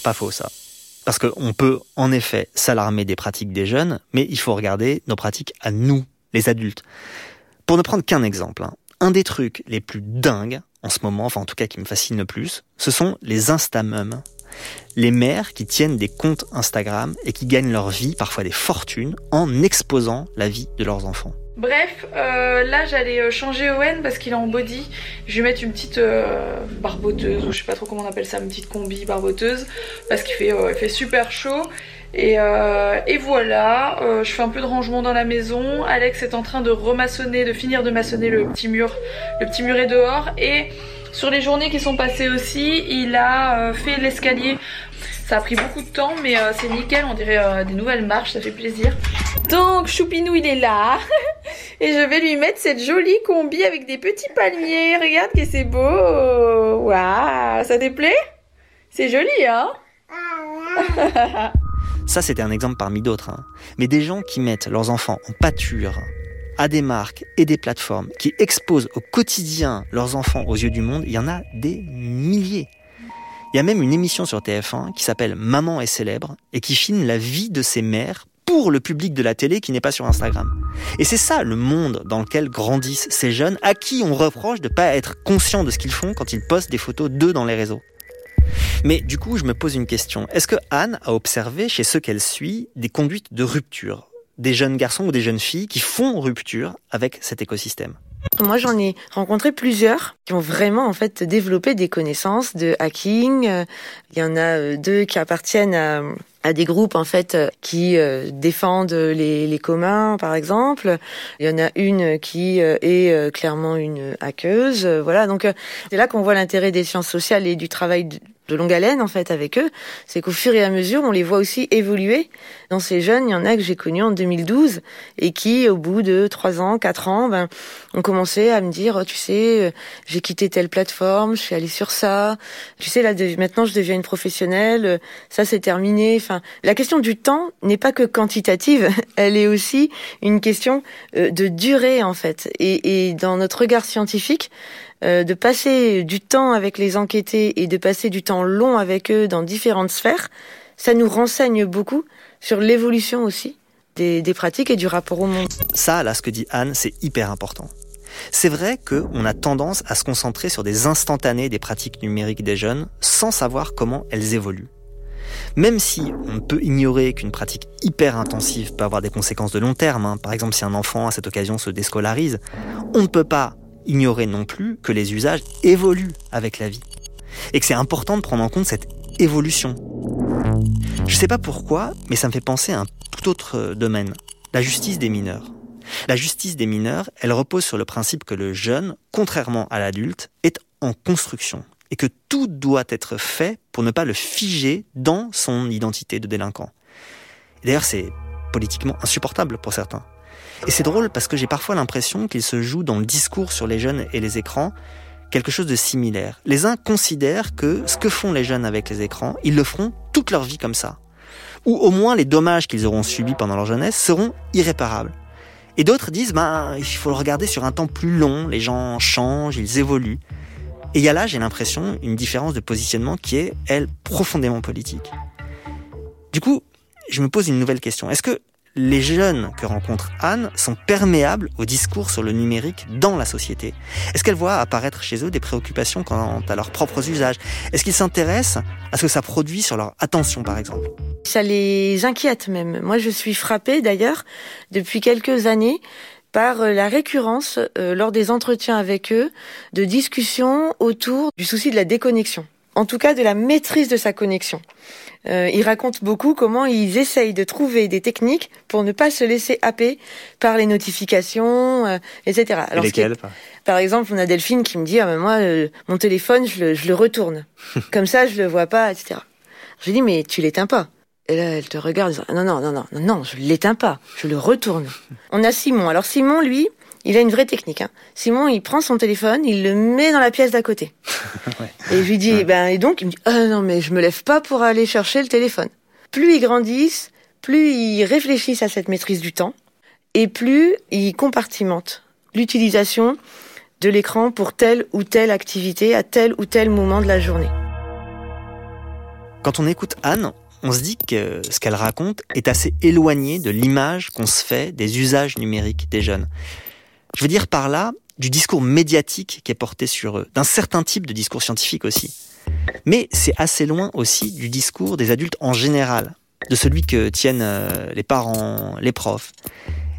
Pas faux ça. Parce qu'on peut en effet s'alarmer des pratiques des jeunes, mais il faut regarder nos pratiques à nous, les adultes. Pour ne prendre qu'un exemple, hein, un des trucs les plus dingues en ce moment, enfin en tout cas qui me fascine le plus, ce sont les Instamums. Les mères qui tiennent des comptes Instagram et qui gagnent leur vie, parfois des fortunes, en exposant la vie de leurs enfants. Bref, euh, là j'allais euh, changer Owen parce qu'il est en body. Je vais mettre une petite euh, barboteuse, ou je sais pas trop comment on appelle ça, une petite combi barboteuse, parce qu'il fait, fait super chaud. Et, et voilà, je fais un peu de rangement dans la maison. Alex est en train de remaçonner, de finir de maçonner le petit mur, le petit muret dehors. Et sur les journées qui sont passées aussi, il a fait l'escalier ça a pris beaucoup de temps, mais euh, c'est nickel, on dirait euh, des nouvelles marches, ça fait plaisir. Donc, Choupinou, il est là. (laughs) Et je vais lui mettre cette jolie combi avec des petits palmiers. Regarde que c'est beau. Waouh, ça te plaît? C'est joli, hein? (laughs) Ça, c'était un exemple parmi d'autres. Hein. Mais des gens qui mettent leurs enfants en pâture à des marques et des plateformes, qui exposent au quotidien leurs enfants aux yeux du monde, il y en a des milliers. Il y a même une émission sur TF1 qui s'appelle Maman est célèbre et qui filme la vie de ses mères pour le public de la télé qui n'est pas sur Instagram. Et c'est ça le monde dans lequel grandissent ces jeunes à qui on reproche de ne pas être conscients de ce qu'ils font quand ils postent des photos d'eux dans les réseaux. Mais du coup, je me pose une question. Est-ce que Anne a observé chez ceux qu'elle suit des conduites de rupture? Des jeunes garçons ou des jeunes filles qui font rupture avec cet écosystème? Moi, j'en ai rencontré plusieurs qui ont vraiment en fait développé des connaissances de hacking. Il y en a euh, deux qui appartiennent à, des groupes en fait qui euh, défendent les, les, communs, par exemple. Il y en a une qui euh, est clairement une hackeuse. Voilà, donc c'est là qu'on voit l'intérêt des sciences sociales et du travail de longue haleine en fait avec eux, c'est qu'au fur et à mesure, on les voit aussi évoluer. Dans ces jeunes, il y en a que j'ai connus en 2012 et qui, au bout de trois ans, quatre ans, ben, ont commencé à me dire, oh, tu sais, euh, j'ai quitté telle plateforme, je suis allée sur ça. Tu sais, là, maintenant, je deviens une professionnelle. Euh, ça, c'est terminé. Enfin, la question du temps n'est pas que quantitative, (laughs) elle est aussi une question euh, de durée en fait. Et, et dans notre regard scientifique, euh, de passer du temps avec les enquêtés et de passer du temps long avec eux dans différentes sphères, ça nous renseigne beaucoup sur l'évolution aussi des, pratiques et du rapport au monde. Ça, là, ce que dit Anne, c'est hyper important. C'est vrai qu'on a tendance à se concentrer sur des instantanés des pratiques numériques des jeunes sans savoir comment elles évoluent. Même si on peut ignorer qu'une pratique hyper intensive peut avoir des conséquences de long terme, hein. par exemple si un enfant à cette occasion se déscolarise, on ne peut pas ignorer non plus que les usages évoluent avec la vie. Et que c'est important de prendre en compte cette évolution. Je sais pas pourquoi, mais ça me fait penser à un tout autre domaine, la justice des mineurs. La justice des mineurs, elle repose sur le principe que le jeune, contrairement à l'adulte, est en construction et que tout doit être fait pour ne pas le figer dans son identité de délinquant. D'ailleurs, c'est politiquement insupportable pour certains. Et c'est drôle parce que j'ai parfois l'impression qu'il se joue dans le discours sur les jeunes et les écrans quelque chose de similaire. Les uns considèrent que ce que font les jeunes avec les écrans, ils le feront toute leur vie comme ça. Ou au moins les dommages qu'ils auront subis pendant leur jeunesse seront irréparables. Et d'autres disent, ben, il faut le regarder sur un temps plus long, les gens changent, ils évoluent. Et il y a là, j'ai l'impression, une différence de positionnement qui est, elle, profondément politique. Du coup, je me pose une nouvelle question. Est-ce que les jeunes que rencontre Anne sont perméables au discours sur le numérique dans la société Est-ce qu'elle voit apparaître chez eux des préoccupations quant à leurs propres usages? Est-ce qu'ils s'intéressent à ce que ça produit sur leur attention, par exemple? Ça les inquiète même. Moi, je suis frappée d'ailleurs depuis quelques années par euh, la récurrence euh, lors des entretiens avec eux de discussions autour du souci de la déconnexion. En tout cas de la maîtrise de sa connexion. Euh, il raconte beaucoup comment ils essayent de trouver des techniques pour ne pas se laisser happer par les notifications, euh, etc. Alors, lesquelles Par exemple, on a Delphine qui me dit ah ben moi euh, mon téléphone je le, je le retourne, (laughs) comme ça je le vois pas, etc. Je lui dis mais tu l'éteins pas. Et là, elle te regarde, dit, non, non, non, non, non, je l'éteins pas, je le retourne. (laughs) On a Simon. Alors Simon, lui, il a une vraie technique. Hein. Simon, il prend son téléphone, il le met dans la pièce d'à côté. (laughs) Et je lui dis, ben, et donc, il me dit, ah non, mais je me lève pas pour aller chercher le téléphone. Plus ils grandissent, plus ils réfléchissent à cette maîtrise du temps, et plus ils compartimentent l'utilisation de l'écran pour telle ou telle activité à tel ou tel moment de la journée. Quand on écoute Anne, on se dit que ce qu'elle raconte est assez éloigné de l'image qu'on se fait des usages numériques des jeunes. Je veux dire par là du discours médiatique qui est porté sur eux, d'un certain type de discours scientifique aussi. Mais c'est assez loin aussi du discours des adultes en général, de celui que tiennent euh, les parents, les profs.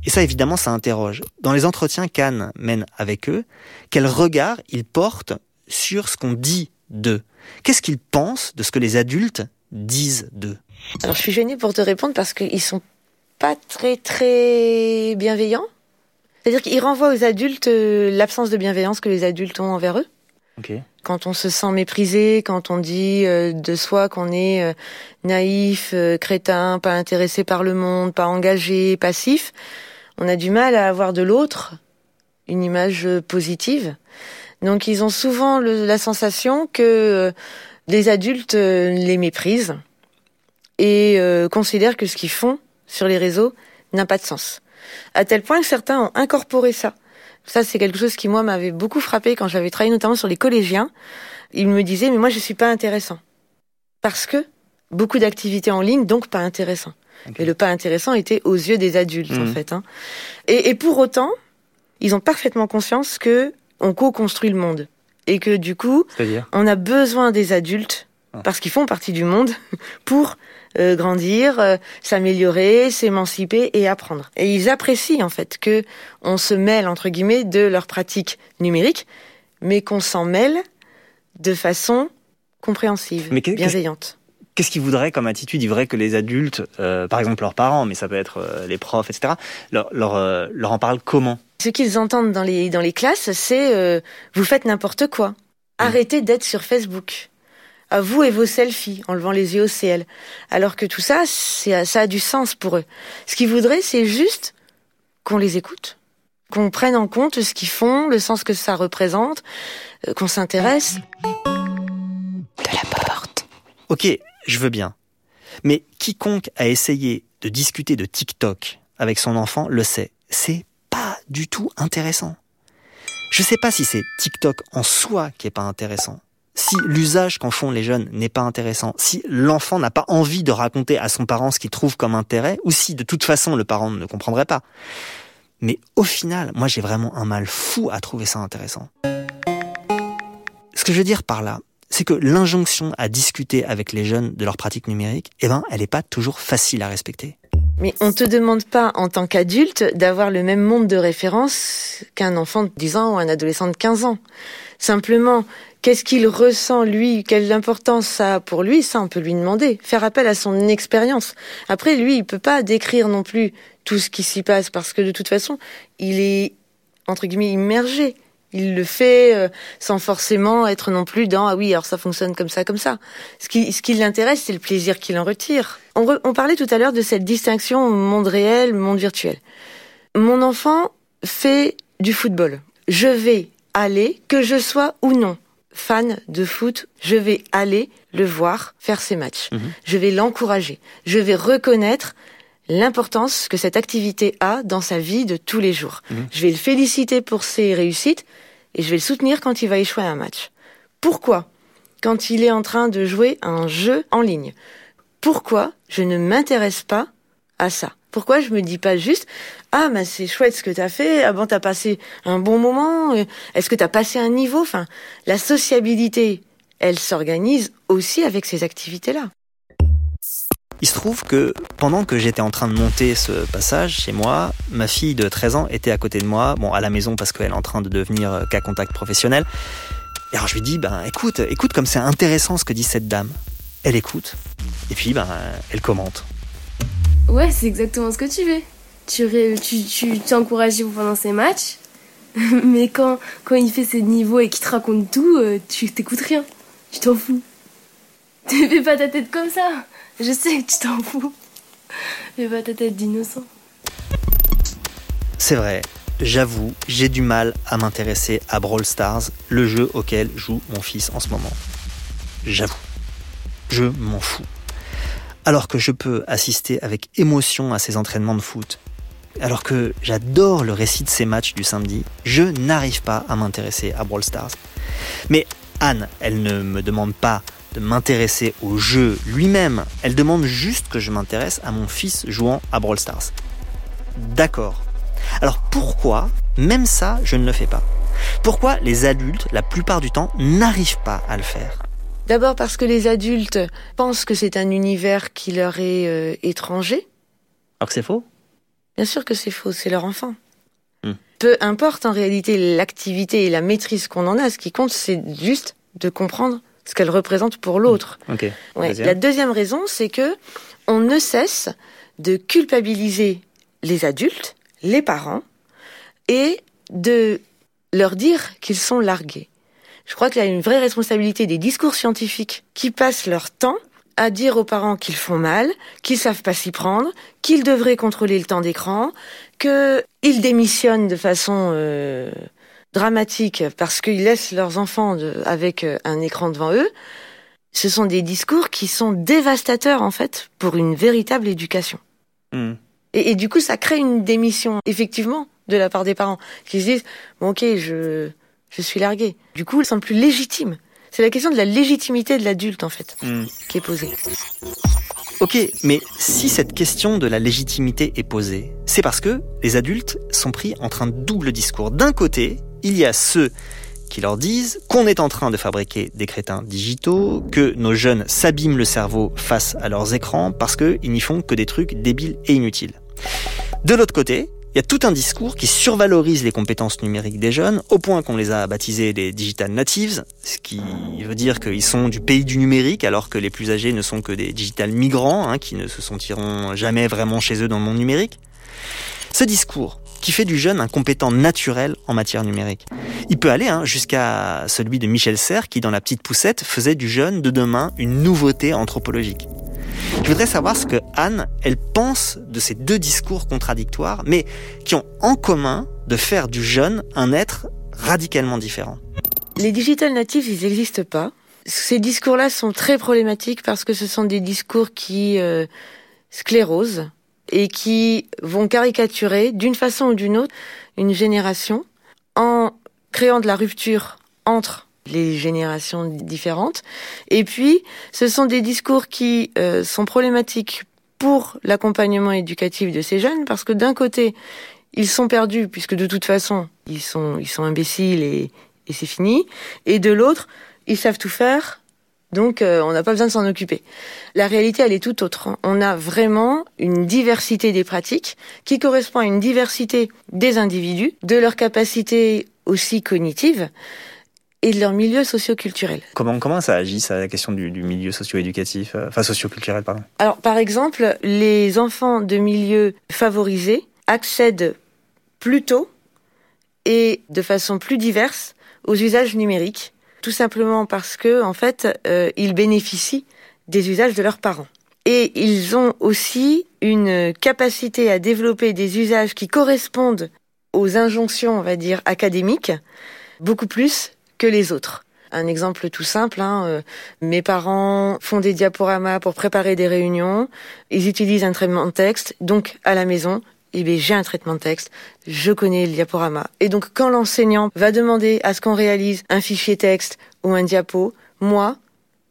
Et ça, évidemment, ça interroge. Dans les entretiens qu'Anne mène avec eux, quel regard ils portent sur ce qu'on dit d'eux? Qu'est-ce qu'ils pensent de ce que les adultes disent d'eux? Alors, je suis gênée pour te répondre parce qu'ils sont pas très, très bienveillants. C'est-à-dire qu'il renvoie aux adultes euh, l'absence de bienveillance que les adultes ont envers eux. Quand on se sent méprisé, quand on dit euh, de soi qu'on est euh, naïf, crétin, pas intéressé par le monde, pas engagé, passif, on a du mal à avoir de l'autre une image positive. Donc ils ont souvent la sensation que les adultes les méprisent et considèrent que ce qu'ils font sur les réseaux n'a pas de sens à tel point que certains ont incorporé ça. Ça, c'est quelque chose qui, moi, m'avait beaucoup frappé quand j'avais travaillé notamment sur les collégiens. Ils me disaient, mais moi, je suis pas intéressant. Parce que beaucoup d'activités en ligne, donc pas intéressant. Et le pas intéressant était aux yeux des adultes, en mmh. fait. Hein. Et, et, pour autant, ils ont parfaitement conscience que on co-construit le monde. Et que du coup, on a besoin des adultes, ah. parce qu'ils font partie du monde, (laughs) pour euh, grandir, euh, s'améliorer, s'émanciper et apprendre. Et ils apprécient en fait que on se mêle entre guillemets de leurs pratiques numériques, mais qu'on s'en mêle de façon compréhensive, bienveillante. Qu'est-ce qu'ils voudraient comme attitude Ils voudraient que les adultes, euh, par exemple leurs parents, mais ça peut être les profs, etc., leur, leur, leur en parlent comment? Ce qu'ils entendent dans les, dans les classes, c'est vous faites n'importe quoi. Mmh. Arrêtez d'être sur Facebook à vous et vos selfies en levant les yeux au ciel. Alors que tout ça, ça a du sens pour eux. Ce qu'ils voudraient, c'est juste qu'on les écoute, qu'on prenne en compte ce qu'ils font, le sens que ça représente, euh, qu'on s'intéresse. De la porte. Ok, je veux bien. Mais quiconque a essayé de discuter de TikTok avec son enfant le sait. C'est pas du tout intéressant. Je sais pas si c'est TikTok en soi qui est pas intéressant si l'usage qu'en font les jeunes n'est pas intéressant, si l'enfant n'a pas envie de raconter à son parent ce qu'il trouve comme intérêt, ou si de toute façon le parent ne comprendrait pas. Mais au final, moi j'ai vraiment un mal fou à trouver ça intéressant. Ce que je veux dire par là, c'est que l'injonction à discuter avec les jeunes de leurs pratiques numériques, eh ben, elle n'est pas toujours facile à respecter. Mais on te demande pas, en tant qu'adulte, d'avoir le même monde de référence qu'un enfant de 10 ans ou un adolescent de 15 ans. Simplement, qu'est-ce qu'il ressent lui, quelle importance ça a pour lui, ça on peut lui demander, faire appel à son expérience. Après, lui, il peut pas décrire non plus tout ce qui s'y passe parce que de toute façon, il est entre guillemets immergé. Il le fait euh, sans forcément être non plus dans ah oui alors ça fonctionne comme ça comme ça. Ce qui ce qui l'intéresse c'est le plaisir qu'il en retire. On, on parlait tout à l'heure de cette distinction monde réel monde virtuel. Mon enfant fait du football. Je vais aller que je sois ou non fan de foot, je vais aller le voir faire ses matchs. Mhm. Je vais l'encourager. Je vais reconnaître l'importance que cette activité a dans sa vie de tous les jours. Mhm. Je vais le féliciter pour ses réussites et je vais le soutenir quand il va échouer un match. Pourquoi Quand il est en train de jouer un jeu en ligne? Pourquoi je ne m'intéresse pas à ça? Pourquoi je me dis pas juste ah mais c'est chouette ce que tu as fait, ah bon t'as passé un bon moment, est-ce que tu as passé un niveau Enfin, la sociabilité, elle s'organise aussi avec ces activités-là. Il se trouve que pendant que j'étais en train de monter ce passage chez moi, ma fille de 13 ans était à côté de moi, bon à la maison parce qu'elle est en train de devenir euh, cas contact professionnel. Et alors je lui dis, ben écoute, écoute comme c'est intéressant ce que dit cette dame. Elle écoute, et puis ben elle commente. Ouais, c'est exactement ce que tu veux. Tu, tu, tu t'encourages pendant ces matchs, (laughs) mais quand, quand il fait ses niveaux et qu'il te raconte tout, euh, tu t'écoutes rien. Tu t'en fous. (laughs) Tu fais pas ta tête comme ça. Je sais que tu t'en fous. Fais pas ta tête d'innocent. C'est vrai, j'avoue, j'ai du mal à m'intéresser à Brawl Stars, le jeu auquel joue mon fils en ce moment. J'avoue. Je m'en fous. Alors que je peux assister avec émotion à ses entraînements de foot, alors que j'adore le récit de ces matchs du samedi, je n'arrive pas à m'intéresser à Brawl Stars. Mais Anne, elle ne me demande pas de m'intéresser au jeu lui-même, elle demande juste que je m'intéresse à mon fils jouant à Brawl Stars. D'accord, alors pourquoi, même ça, je ne le fais pas? Pourquoi les adultes, la plupart du temps, n'arrivent pas à le faire? D'abord parce que les adultes pensent que c'est un univers qui leur est euh, étranger. Alors que c'est faux? Bien sûr que c'est faux, c'est leur enfant. Hmm. Peu importe en réalité l'activité et la maîtrise qu'on en a, ce qui compte c'est juste de comprendre ce qu'elle représente pour l'autre. Hmm. La deuxième raison, c'est que on ne cesse de culpabiliser les adultes les parents et de leur dire qu'ils sont largués. Je crois qu'il y a une vraie responsabilité des discours scientifiques qui passent leur temps à dire aux parents qu'ils font mal, qu'ils savent pas s'y prendre, qu'ils devraient contrôler le temps d'écran, qu'ils démissionnent de façon euh, dramatique parce qu'ils laissent leurs enfants avec euh, un écran devant eux. Ce sont des discours qui sont dévastateurs en fait pour une véritable éducation. Hmm. Et, du coup, ça crée une démission, effectivement, de la part des parents, qui se disent, bon, ok, je, je suis largué. Du coup, ils sont plus légitimes. C'est la question de la légitimité de l'adulte, en fait, hmm. qui est posée. Ok, mais si cette question de la légitimité est posée, c'est parce que les adultes sont pris entre un double discours. D'un côté, il y a ceux qui leur disent qu'on est en train de fabriquer des crétins digitaux, que nos jeunes s'abîment le cerveau face à leurs écrans parce qu'ils n'y font que des trucs débiles et inutiles. De l'autre côté, il y a tout un discours qui survalorise les compétences numériques des jeunes, au point qu'on les a baptisés des digital natives, ce qui veut dire qu'ils sont du pays du numérique, alors que les plus âgés ne sont que des digital migrants, hein, qui ne se sentiront jamais vraiment chez eux dans le monde numérique. Ce discours, qui fait du jeune un compétent naturel en matière numérique. Il peut aller hein, jusqu'à celui de Michel Serres, qui dans La Petite Poussette faisait du jeune de demain une nouveauté anthropologique. Je voudrais savoir ce que Anne, elle pense de ces deux discours contradictoires, mais qui ont en commun de faire du jeune un être radicalement différent. Les digital natives, ils n'existent pas. Ces discours-là sont très problématiques parce que ce sont des discours qui euh, sclérosent et qui vont caricaturer d'une façon ou d'une autre une génération en créant de la rupture entre les générations différentes. Et puis, ce sont des discours qui euh, sont problématiques pour l'accompagnement éducatif de ces jeunes, parce que d'un côté, ils sont perdus, puisque de toute façon, ils sont, ils sont imbéciles et, et c'est fini. Et de l'autre, ils savent tout faire, donc euh, on n'a pas besoin de s'en occuper. La réalité, elle est tout autre. Hein. On a vraiment une diversité des pratiques qui correspond à une diversité des individus, de leur capacité aussi cognitive et de leur milieu socio-culturel. Comment, comment ça agit, ça, la question du, du milieu socio-éducatif, euh, enfin socio-culturel, pardon? Alors, par exemple, les enfants de milieux favorisés accèdent plus tôt et de façon plus diverse aux usages numériques, tout simplement parce que, en fait, euh, ils bénéficient des usages de leurs parents. Et ils ont aussi une capacité à développer des usages qui correspondent aux injonctions, on va dire, académiques, beaucoup plus que les autres. Un exemple tout simple, hein, euh, mes parents font des diaporamas pour préparer des réunions, ils utilisent un traitement de texte, donc à la maison, eh bien, j'ai un traitement de texte, je connais le diaporama. Et donc, quand l'enseignant va demander à ce qu'on réalise un fichier texte ou un diapo, moi,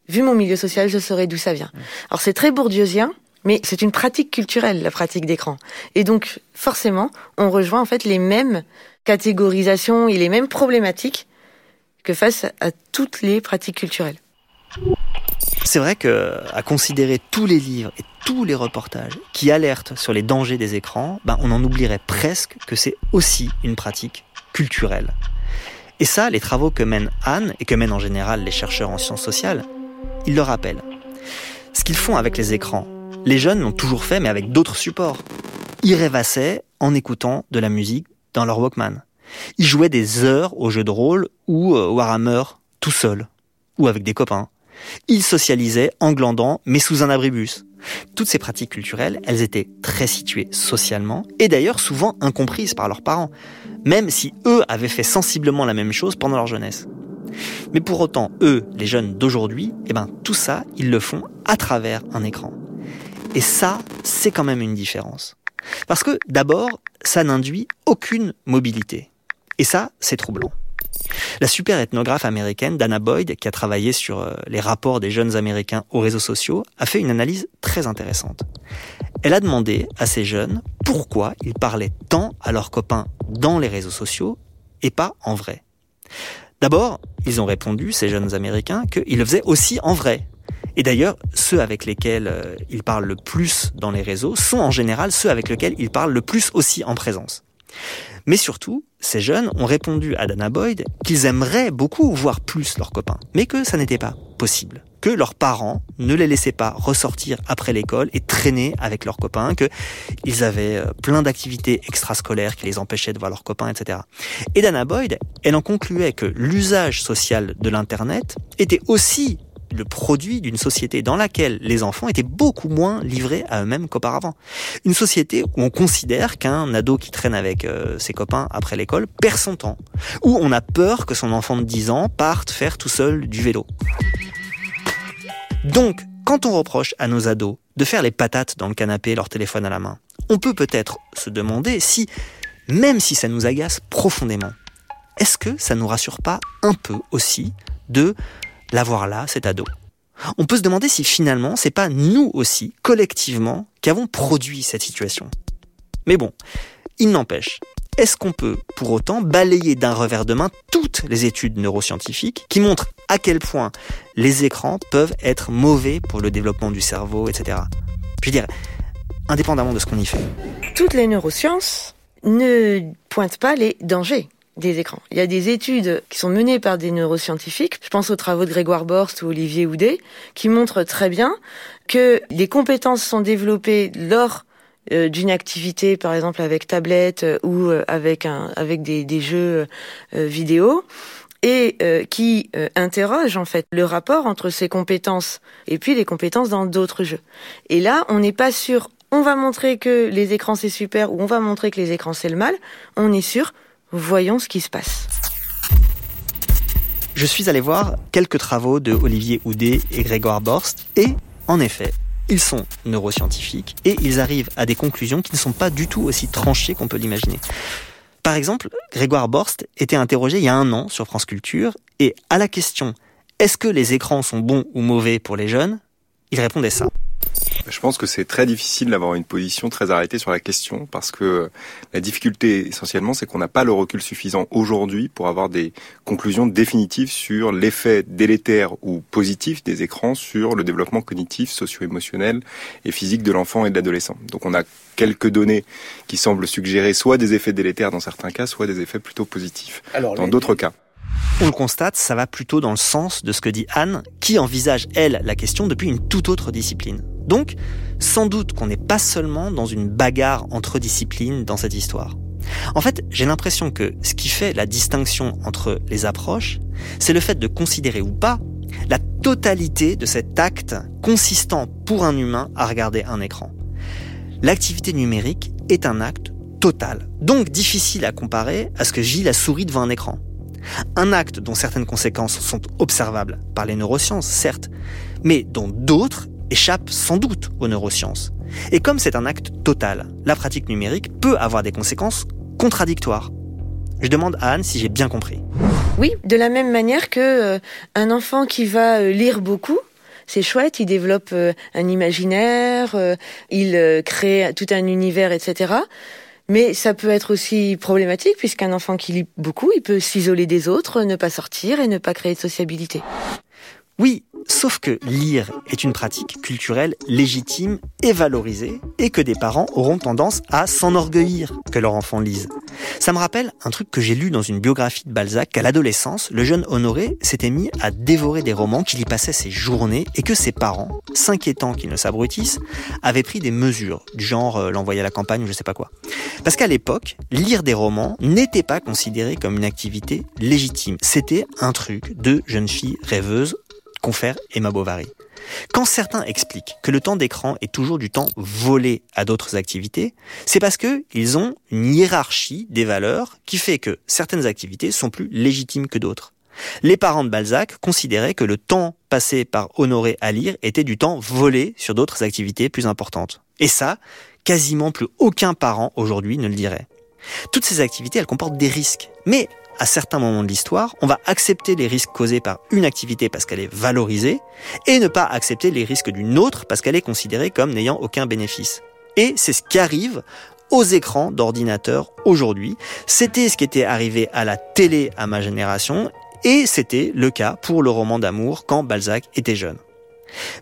vu mon milieu social, je saurai d'où ça vient. Alors, c'est très bourdieusien, mais c'est une pratique culturelle, la pratique d'écran. Et donc, forcément, on rejoint en fait les mêmes catégorisations et les mêmes problématiques que face à toutes les pratiques culturelles. C'est vrai que à considérer tous les livres et tous les reportages qui alertent sur les dangers des écrans, ben on en oublierait presque que c'est aussi une pratique culturelle. Et ça, les travaux que mène Anne et que mènent en général les chercheurs en sciences sociales, ils le rappellent. Ce qu'ils font avec les écrans, les jeunes l'ont toujours fait mais avec d'autres supports. Ils rêvassaient en écoutant de la musique dans leur Walkman. Ils jouaient des heures au jeu de rôle ou euh, Warhammer tout seul ou avec des copains. Ils socialisaient en glandant mais sous un abribus. Toutes ces pratiques culturelles, elles étaient très situées socialement et d'ailleurs souvent incomprises par leurs parents, même si eux avaient fait sensiblement la même chose pendant leur jeunesse. Mais pour autant, eux, les jeunes d'aujourd'hui, eh ben, tout ça, ils le font à travers un écran. Et ça, c'est quand même une différence. Parce que d'abord, ça n'induit aucune mobilité. Et ça, c'est troublant. La super ethnographe américaine Dana Boyd, qui a travaillé sur euh, les rapports des jeunes Américains aux réseaux sociaux, a fait une analyse très intéressante. Elle a demandé à ces jeunes pourquoi ils parlaient tant à leurs copains dans les réseaux sociaux et pas en vrai. D'abord, ils ont répondu, ces jeunes Américains, qu'ils le faisaient aussi en vrai. Et d'ailleurs, ceux avec lesquels euh, ils parlent le plus dans les réseaux sont en général ceux avec lesquels ils parlent le plus aussi en présence. Mais surtout, ces jeunes ont répondu à Dana Boyd qu'ils aimeraient beaucoup voir plus leurs copains, mais que ça n'était pas possible. Que leurs parents ne les laissaient pas ressortir après l'école et traîner avec leurs copains, qu'ils avaient euh, plein d'activités extrascolaires qui les empêchaient de voir leurs copains, etc. Et Dana Boyd, elle en concluait que l'usage social de l'Internet était aussi le produit d'une société dans laquelle les enfants étaient beaucoup moins livrés à eux-mêmes qu'auparavant. Une société où on considère qu'un ado qui traîne avec euh, ses copains après l'école perd son temps, où on a peur que son enfant de 10 ans parte faire tout seul du vélo. Donc, quand on reproche à nos ados de faire les patates dans le canapé, leur téléphone à la main, on peut peut-être se demander si, même si ça nous agace profondément, est-ce que ça nous rassure pas un peu aussi de l'avoir là, cet ado. On peut se demander si finalement c'est pas nous aussi, collectivement, qui avons produit cette situation. Mais bon, il n'empêche, est-ce qu'on peut pour autant balayer d'un revers de main toutes les études neuroscientifiques qui montrent à quel point les écrans peuvent être mauvais pour le développement du cerveau, etc. Je veux dire, indépendamment de ce qu'on y fait. Toutes les neurosciences ne pointent pas les dangers des écrans. Il y a des études qui sont menées par des neuroscientifiques, je pense aux travaux de Grégoire Borst ou Olivier Houdet, qui montrent très bien que les compétences sont développées lors euh, d'une activité, par exemple avec tablette euh, ou euh, avec un, avec des, des jeux vidéo, et qui interroge en fait le rapport entre ces compétences et puis les compétences dans d'autres jeux. Et là, on n'est pas sûr. On va montrer que les écrans c'est super ou on va montrer que les écrans c'est le mal. On est sûr Voyons ce qui se passe. Je suis allé voir quelques travaux de Olivier Houdet et Grégoire Borst et, en effet, ils sont neuroscientifiques et ils arrivent à des conclusions qui ne sont pas du tout aussi tranchées qu'on peut l'imaginer. Par exemple, Grégoire Borst était interrogé il y a un an sur France Culture et à la question est-ce que les écrans sont bons ou mauvais pour les jeunes? Il répondait ça. Je pense que c'est très difficile d'avoir une position très arrêtée sur la question parce que la difficulté essentiellement c'est qu'on n'a pas le recul suffisant aujourd'hui pour avoir des conclusions définitives sur l'effet délétère ou positif des écrans sur le développement cognitif, socio-émotionnel et physique de l'enfant et de l'adolescent. Donc on a quelques données qui semblent suggérer soit des effets délétères dans certains cas, soit des effets plutôt positifs dans d'autres cas. On le constate, ça va plutôt dans le sens de ce que dit Anne, qui envisage, elle, la question depuis une toute autre discipline. Donc, sans doute qu'on n'est pas seulement dans une bagarre entre disciplines dans cette histoire. En fait, j'ai l'impression que ce qui fait la distinction entre les approches, c'est le fait de considérer ou pas la totalité de cet acte consistant pour un humain à regarder un écran. L'activité numérique est un acte total, donc difficile à comparer à ce que gît la souris devant un écran. Un acte dont certaines conséquences sont observables par les neurosciences, certes, mais dont d'autres échappent sans doute aux neurosciences. Et comme c'est un acte total, la pratique numérique peut avoir des conséquences contradictoires. Je demande à Anne si j'ai bien compris. Oui, de la même manière que euh, un enfant qui va euh, lire beaucoup, c'est chouette, il développe euh, un imaginaire, il crée tout un univers, etc. Mais ça peut être aussi problématique puisqu'un enfant qui lit beaucoup, il peut s'isoler des autres, ne pas sortir et ne pas créer de sociabilité. Oui, sauf que lire est une pratique culturelle légitime et valorisée, et que des parents auront tendance à s'enorgueillir que leur enfant lise. Ça me rappelle un truc que j'ai lu dans une biographie de Balzac qu'à l'adolescence, le jeune Honoré s'était mis à dévorer des romans qu'il y passait ses journées et que ses parents, s'inquiétant qu'il ne s'abrutisse, avaient pris des mesures, du genre euh, l'envoyer à la campagne ou je sais pas quoi. Parce qu'à l'époque, lire des romans n'était pas considéré comme une activité légitime. C'était un truc de jeune fille rêveuse, confère Emma Bovary. Quand certains expliquent que le temps d'écran est toujours du temps volé à d'autres activités, c'est parce qu'ils ont une hiérarchie des valeurs qui fait que certaines activités sont plus légitimes que d'autres. Les parents de Balzac considéraient que le temps passé par Honoré à lire était du temps volé sur d'autres activités plus importantes. Et ça, quasiment plus aucun parent aujourd'hui ne le dirait. Toutes ces activités, elles comportent des risques. Mais à certains moments de l'histoire, on va accepter les risques causés par une activité parce qu'elle est valorisée et ne pas accepter les risques d'une autre parce qu'elle est considérée comme n'ayant aucun bénéfice. Et c'est ce qui arrive aux écrans d'ordinateur aujourd'hui. C'était ce qui était arrivé à la télé à ma génération et c'était le cas pour le roman d'amour quand Balzac était jeune.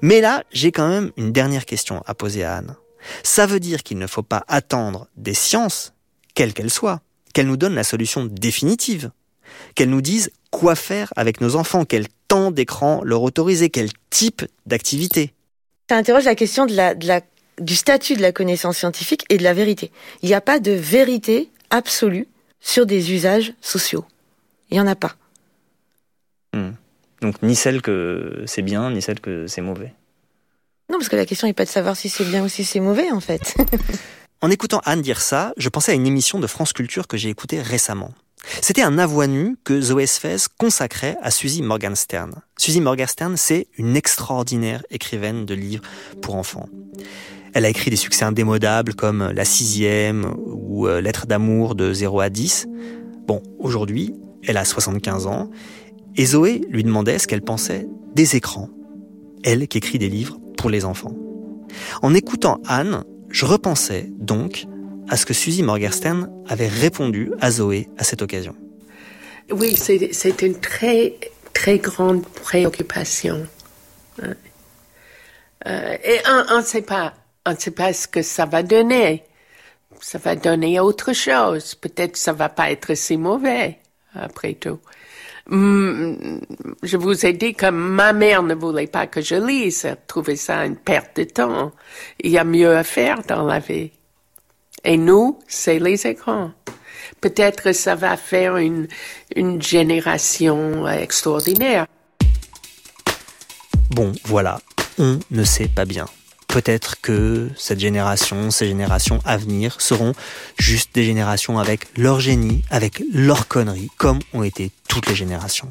Mais là, j'ai quand même une dernière question à poser à Anne. Ça veut dire qu'il ne faut pas attendre des sciences, quelles qu'elles soient, qu'elles nous donnent la solution définitive, qu'elles nous disent quoi faire avec nos enfants, quel temps d'écran leur autoriser, quel type d'activité. Ça interroge la question de la, du statut de la connaissance scientifique et de la vérité. Il n'y a pas de vérité absolue sur des usages sociaux. Il n'y en a pas. Hmm. Donc ni celle que c'est bien, ni celle que c'est mauvais. Non, parce que la question n'est pas de savoir si c'est bien ou si c'est mauvais, en fait. (laughs) En écoutant Anne dire ça, je pensais à une émission de France Culture que j'ai écoutée récemment. C'était un avoine nu que Zoé Sfez consacrait à Suzy Morgenstern. Suzy Morgenstern, c'est une extraordinaire écrivaine de livres pour enfants. Elle a écrit des succès indémodables comme La sixième ou euh, Lettre d'amour de 0 à 10. Bon, aujourd'hui, elle a 75 ans et Zoé lui demandait ce qu'elle pensait des écrans. Elle qui écrit des livres pour les enfants. En écoutant Anne, je repensais donc à ce que Suzy Morgenstern avait répondu à Zoé à cette occasion. Oui, c'est une très, très grande préoccupation. Euh, et on ne sait pas, on ne sait pas ce que ça va donner. Ça va donner autre chose. Peut-être ça va pas être si mauvais, après tout. Mm, je vous ai dit que ma mère ne voulait pas que je lise, elle trouvait ça une perte de temps. Il y a mieux à faire dans la vie. Et nous, c'est les écrans. Peut-être ça va faire une, une génération extraordinaire. Bon, voilà, on ne sait pas bien peut-être que cette génération, ces générations à venir seront juste des générations avec leur génie, avec leur connerie, comme ont été toutes les générations.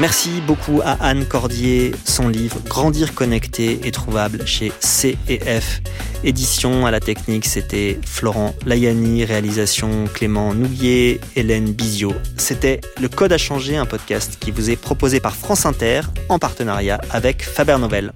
Merci beaucoup à Anne Cordier. Son livre Grandir connecté est trouvable chez CEF Édition à la technique, c'était Florent Layani, réalisation Clément Nouguier, Hélène Bizio. C'était Le Code à changer, un podcast qui vous est proposé par France Inter en partenariat avec Faber Novel.